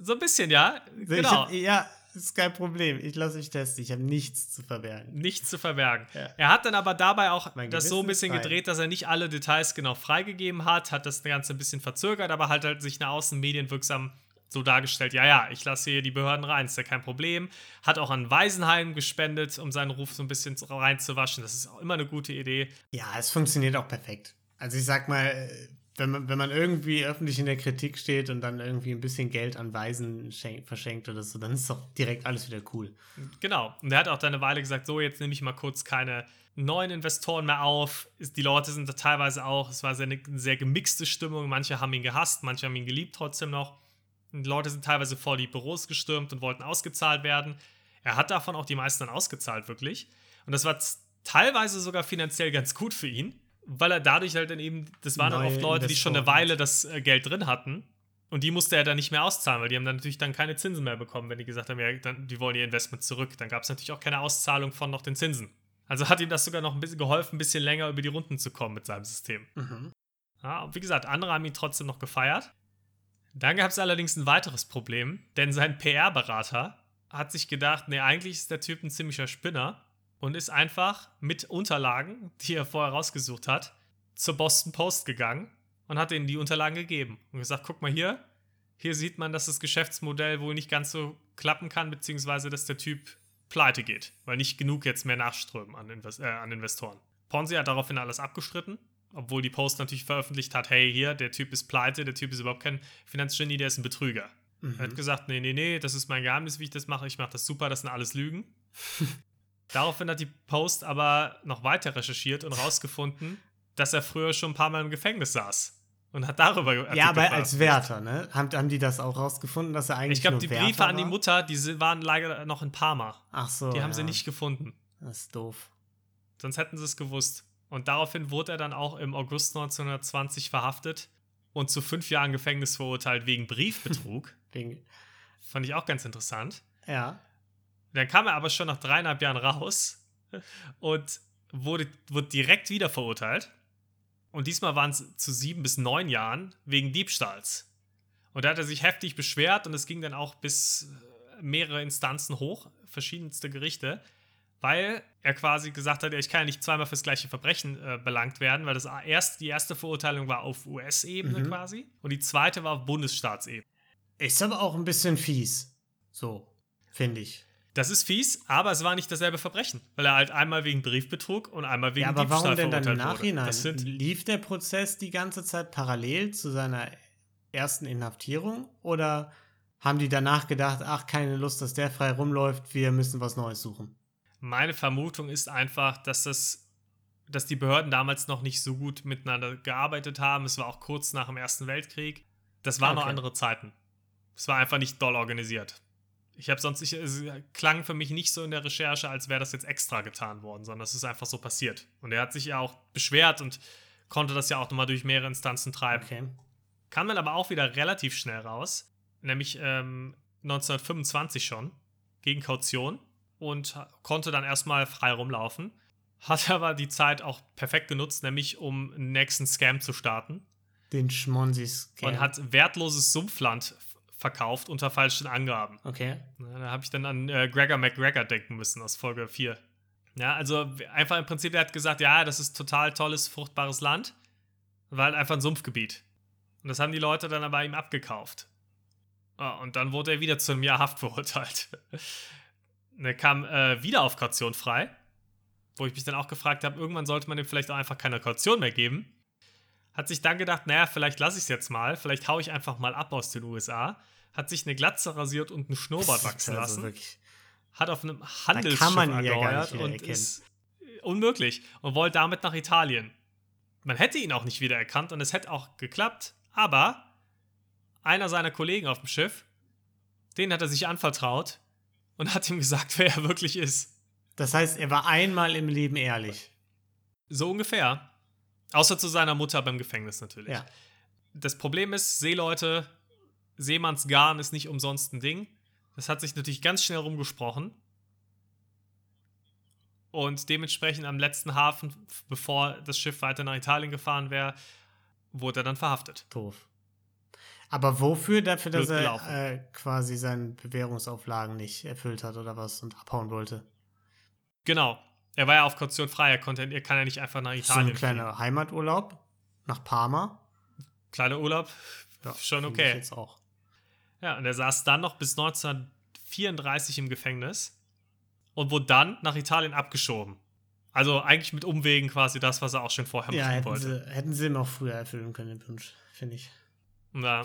So ein bisschen, ja. Genau. Hab, ja, ist kein Problem. Ich lasse mich testen. Ich habe nichts zu verbergen. Nichts zu verbergen. Ja. Er hat dann aber dabei auch mein das so ein bisschen gedreht, dass er nicht alle Details genau freigegeben hat, hat das Ganze ein bisschen verzögert, aber hat halt sich nach außen medienwirksam so dargestellt, ja, ja, ich lasse hier die Behörden rein, ist ja kein Problem. Hat auch an Waisenheim gespendet, um seinen Ruf so ein bisschen reinzuwaschen. Das ist auch immer eine gute Idee. Ja, es funktioniert auch perfekt. Also ich sag mal, wenn man, wenn man irgendwie öffentlich in der Kritik steht und dann irgendwie ein bisschen Geld an Waisen verschenkt oder so, dann ist doch direkt alles wieder cool. Genau. Und er hat auch dann eine Weile gesagt, so, jetzt nehme ich mal kurz keine neuen Investoren mehr auf. Die Leute sind da teilweise auch, es war sehr, eine sehr gemixte Stimmung. Manche haben ihn gehasst, manche haben ihn geliebt trotzdem noch. Die Leute sind teilweise vor die Büros gestürmt und wollten ausgezahlt werden. Er hat davon auch die meisten dann ausgezahlt, wirklich. Und das war teilweise sogar finanziell ganz gut für ihn, weil er dadurch halt dann eben, das waren dann oft Leute, die schon eine Weile das äh, Geld drin hatten. Und die musste er dann nicht mehr auszahlen, weil die haben dann natürlich dann keine Zinsen mehr bekommen, wenn die gesagt haben, ja, dann, die wollen ihr Investment zurück. Dann gab es natürlich auch keine Auszahlung von noch den Zinsen. Also hat ihm das sogar noch ein bisschen geholfen, ein bisschen länger über die Runden zu kommen mit seinem System. Mhm. Ja, wie gesagt, andere haben ihn trotzdem noch gefeiert. Dann gab es allerdings ein weiteres Problem, denn sein PR-Berater hat sich gedacht, nee, eigentlich ist der Typ ein ziemlicher Spinner und ist einfach mit Unterlagen, die er vorher rausgesucht hat, zur Boston Post gegangen und hat ihnen die Unterlagen gegeben und gesagt, guck mal hier, hier sieht man, dass das Geschäftsmodell wohl nicht ganz so klappen kann, beziehungsweise dass der Typ pleite geht, weil nicht genug jetzt mehr nachströmen an, Invest äh, an Investoren. Ponzi hat daraufhin alles abgestritten obwohl die Post natürlich veröffentlicht hat, hey, hier, der Typ ist pleite, der Typ ist überhaupt kein Finanzgenie, der ist ein Betrüger. Mhm. Er hat gesagt, nee, nee, nee, das ist mein Geheimnis, wie ich das mache, ich mache das super, das sind alles Lügen. Daraufhin hat die Post aber noch weiter recherchiert und rausgefunden, dass er früher schon ein paar Mal im Gefängnis saß. Und hat darüber Artikel Ja, aber als Wärter, ne? Haben, haben die das auch rausgefunden, dass er eigentlich Ich glaube, die Briefe war? an die Mutter, die waren leider noch in Parma. Ach so. Die haben ja. sie nicht gefunden. Das ist doof. Sonst hätten sie es gewusst. Und daraufhin wurde er dann auch im August 1920 verhaftet und zu fünf Jahren Gefängnis verurteilt wegen Briefbetrug. wegen. Fand ich auch ganz interessant. Ja. Dann kam er aber schon nach dreieinhalb Jahren raus und wurde, wurde direkt wieder verurteilt. Und diesmal waren es zu sieben bis neun Jahren wegen Diebstahls. Und da hat er sich heftig beschwert und es ging dann auch bis mehrere Instanzen hoch, verschiedenste Gerichte weil er quasi gesagt hat, ich kann ja nicht zweimal fürs gleiche Verbrechen äh, belangt werden, weil das erst, die erste Verurteilung war auf US-Ebene mhm. quasi und die zweite war auf Bundesstaatsebene. Ist aber auch ein bisschen fies. So, finde ich. Das ist fies, aber es war nicht dasselbe Verbrechen, weil er halt einmal wegen Briefbetrug und einmal wegen ja, aber Diebstahl warum denn dann im Nachhinein? Lief der Prozess die ganze Zeit parallel zu seiner ersten Inhaftierung oder haben die danach gedacht, ach, keine Lust, dass der frei rumläuft, wir müssen was Neues suchen? Meine Vermutung ist einfach, dass das, dass die Behörden damals noch nicht so gut miteinander gearbeitet haben. Es war auch kurz nach dem Ersten Weltkrieg. Das waren okay. noch andere Zeiten. Es war einfach nicht doll organisiert. Ich habe sonst, ich, es klang für mich nicht so in der Recherche, als wäre das jetzt extra getan worden, sondern es ist einfach so passiert. Und er hat sich ja auch beschwert und konnte das ja auch nochmal durch mehrere Instanzen treiben. Okay. Kam dann aber auch wieder relativ schnell raus, nämlich ähm, 1925 schon, gegen Kaution und konnte dann erstmal frei rumlaufen. Hat aber die Zeit auch perfekt genutzt, nämlich um einen nächsten Scam zu starten. Den Schmonsi-Scam. Und hat wertloses Sumpfland verkauft unter falschen Angaben. Okay. da habe ich dann an äh, Gregor McGregor denken müssen aus Folge 4. Ja, also einfach im Prinzip, er hat gesagt, ja, das ist total tolles, fruchtbares Land. War halt einfach ein Sumpfgebiet. Und das haben die Leute dann aber ihm abgekauft. Ja, und dann wurde er wieder zu einem Jahr Haft verurteilt. Er kam äh, wieder auf Kaution frei, wo ich mich dann auch gefragt habe, irgendwann sollte man ihm vielleicht auch einfach keine Kaution mehr geben. Hat sich dann gedacht, naja, vielleicht lasse ich es jetzt mal, vielleicht haue ich einfach mal ab aus den USA. Hat sich eine Glatze rasiert und einen Schnurrbart wachsen also lassen. Hat auf einem Handelsschiff angeheuert und ist unmöglich und wollte damit nach Italien. man hätte ihn auch nicht wiedererkannt und es hätte auch geklappt, aber einer seiner Kollegen auf dem Schiff, den hat er sich anvertraut und hat ihm gesagt, wer er wirklich ist. Das heißt, er war einmal im Leben ehrlich. So ungefähr. Außer zu seiner Mutter beim Gefängnis natürlich. Ja. Das Problem ist, Seeleute, Seemannsgarn ist nicht umsonst ein Ding. Das hat sich natürlich ganz schnell rumgesprochen. Und dementsprechend am letzten Hafen, bevor das Schiff weiter nach Italien gefahren wäre, wurde er dann verhaftet. Doof. Aber wofür? Dafür, dass er äh, quasi seine Bewährungsauflagen nicht erfüllt hat oder was und abhauen wollte. Genau. Er war ja auf Kaution frei. Er, konnte, er kann ja nicht einfach nach So ein Italien kleiner. Heimaturlaub nach Parma. Kleiner Urlaub. Ja, Schon okay. Jetzt auch. Ja, und er saß dann noch bis 1934 im Gefängnis und wurde dann nach Italien abgeschoben. Also eigentlich mit Umwegen quasi das, was er auch schon vorher Ja, machen hätten wollte. sie, hätten sie ihm auch früher erfüllen können, den Wunsch, finde ich. Ja.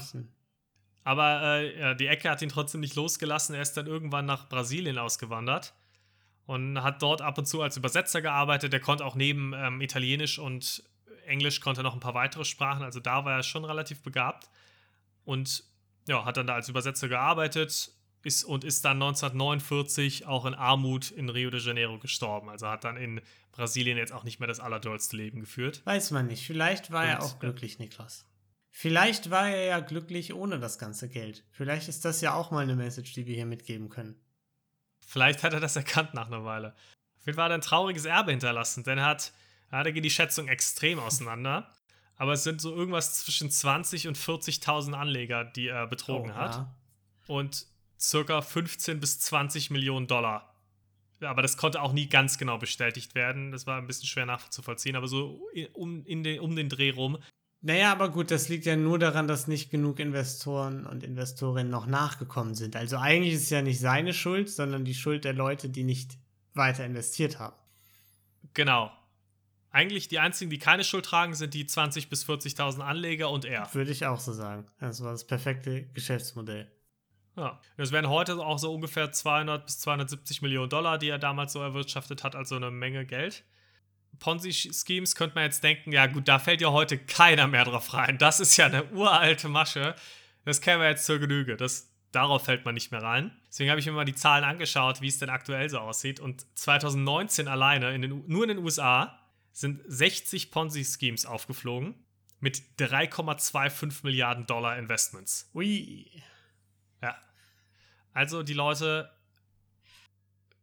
Aber äh, ja, die Ecke hat ihn trotzdem nicht losgelassen. Er ist dann irgendwann nach Brasilien ausgewandert und hat dort ab und zu als Übersetzer gearbeitet. Er konnte auch neben ähm, Italienisch und Englisch konnte er noch ein paar weitere Sprachen. Also da war er schon relativ begabt und ja, hat dann da als Übersetzer gearbeitet ist und ist dann 1949 auch in Armut in Rio de Janeiro gestorben. Also hat dann in Brasilien jetzt auch nicht mehr das allerdollste Leben geführt. Weiß man nicht. Vielleicht war er Und, auch ja. glücklich, Niklas. Vielleicht war er ja glücklich ohne das ganze Geld. Vielleicht ist das ja auch mal eine Message, die wir hier mitgeben können. Vielleicht hat er das erkannt nach einer Weile. Auf jeden Fall hat er ein trauriges Erbe hinterlassen, denn er hat, da geht die Schätzung extrem auseinander. Aber es sind so irgendwas zwischen 20 und 40.000 Anleger, die er betrogen Oh, hat. ja. Und circa 15 bis 20 Millionen Dollar. Aber das konnte auch nie ganz genau bestätigt werden. Das war ein bisschen schwer nachzuvollziehen, aber so um, in den, um den Dreh rum. Naja, aber gut, das liegt ja nur daran, dass nicht genug Investoren und Investorinnen noch nachgekommen sind. Also eigentlich ist es ja nicht seine Schuld, sondern die Schuld der Leute, die nicht weiter investiert haben. Genau. Eigentlich die einzigen, die keine Schuld tragen, sind die 20 bis 40.000 Anleger und er. Würde ich auch so sagen. Das war das perfekte Geschäftsmodell. Ja, das wären heute auch so ungefähr 200 bis 270 Millionen Dollar, die er damals so erwirtschaftet hat, also eine Menge Geld. Ponzi-Schemes könnte man jetzt denken, ja gut, da fällt ja heute keiner mehr drauf rein. Das ist ja eine uralte Masche. Das kennen wir jetzt zur Genüge. Das, darauf fällt man nicht mehr rein. Deswegen habe ich mir mal die Zahlen angeschaut, wie es denn aktuell so aussieht. Und 2019 alleine, in den, nur in den USA, sind 60 Ponzi-Schemes aufgeflogen mit 3,25 Milliarden Dollar Investments. Ui. Ja. Also die Leute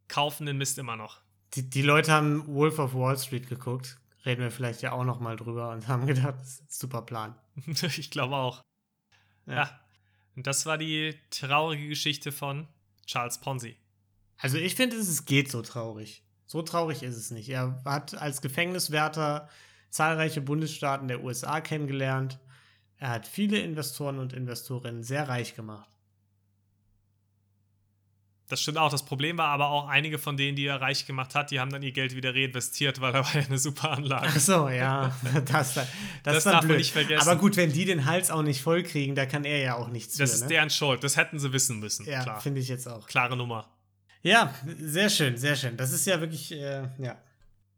kaufen den Mist immer noch. Die, die Leute haben Wolf of Wall Street geguckt. Reden wir vielleicht ja auch noch mal drüber und haben gedacht, das ist ein super Plan. ich glaube auch. Ja. Und das war die traurige Geschichte von Charles Ponzi. Also ich finde, es es geht so traurig. So traurig ist es nicht. Er hat als Gefängniswärter zahlreiche Bundesstaaten der USA kennengelernt. Er hat viele Investoren und Investorinnen sehr reich gemacht. Das stimmt auch. Das Problem war aber auch, einige von denen, die er reich gemacht hat, die haben dann ihr Geld wieder reinvestiert, weil er war ja eine super Anlage. Ach so, ja, das, das, Das darf man blöd. nicht vergessen. Aber gut, wenn die den Hals auch nicht voll kriegen, da kann er ja auch nichts Das für, ist ne? deren Schuld. Das hätten sie wissen müssen. Ja, finde ich jetzt auch. Klare Nummer. Ja, sehr schön, sehr schön. Das ist ja wirklich, äh, ja.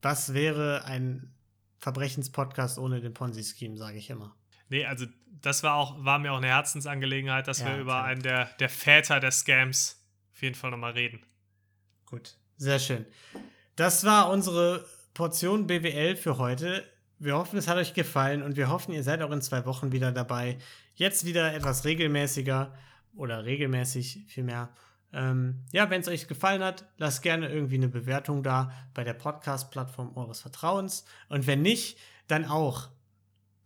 Was wäre ein Verbrechenspodcast ohne den Ponzi-Scheme, sage ich immer. Nee, also das war auch, war mir auch eine Herzensangelegenheit, dass Ja, wir über klar. einen der, der Väter der Scams auf jeden Fall nochmal reden. Gut, sehr schön. Das war unsere Portion BWL für heute. Wir hoffen, es hat euch gefallen und wir hoffen, ihr seid auch in zwei Wochen wieder dabei. Jetzt wieder etwas regelmäßiger oder regelmäßig vielmehr. Ähm, ja, wenn es euch gefallen hat, lasst gerne irgendwie eine Bewertung da bei der Podcast-Plattform eures Vertrauens. Und wenn nicht, dann auch.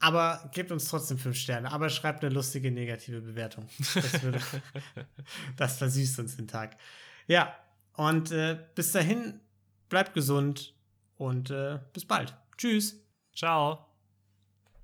Aber gebt uns trotzdem fünf Sterne. Aber schreibt eine lustige negative Bewertung. Das, würde, das versüßt uns den Tag. Ja, und äh, bis dahin, bleibt gesund und äh, bis bald. Tschüss. Ciao.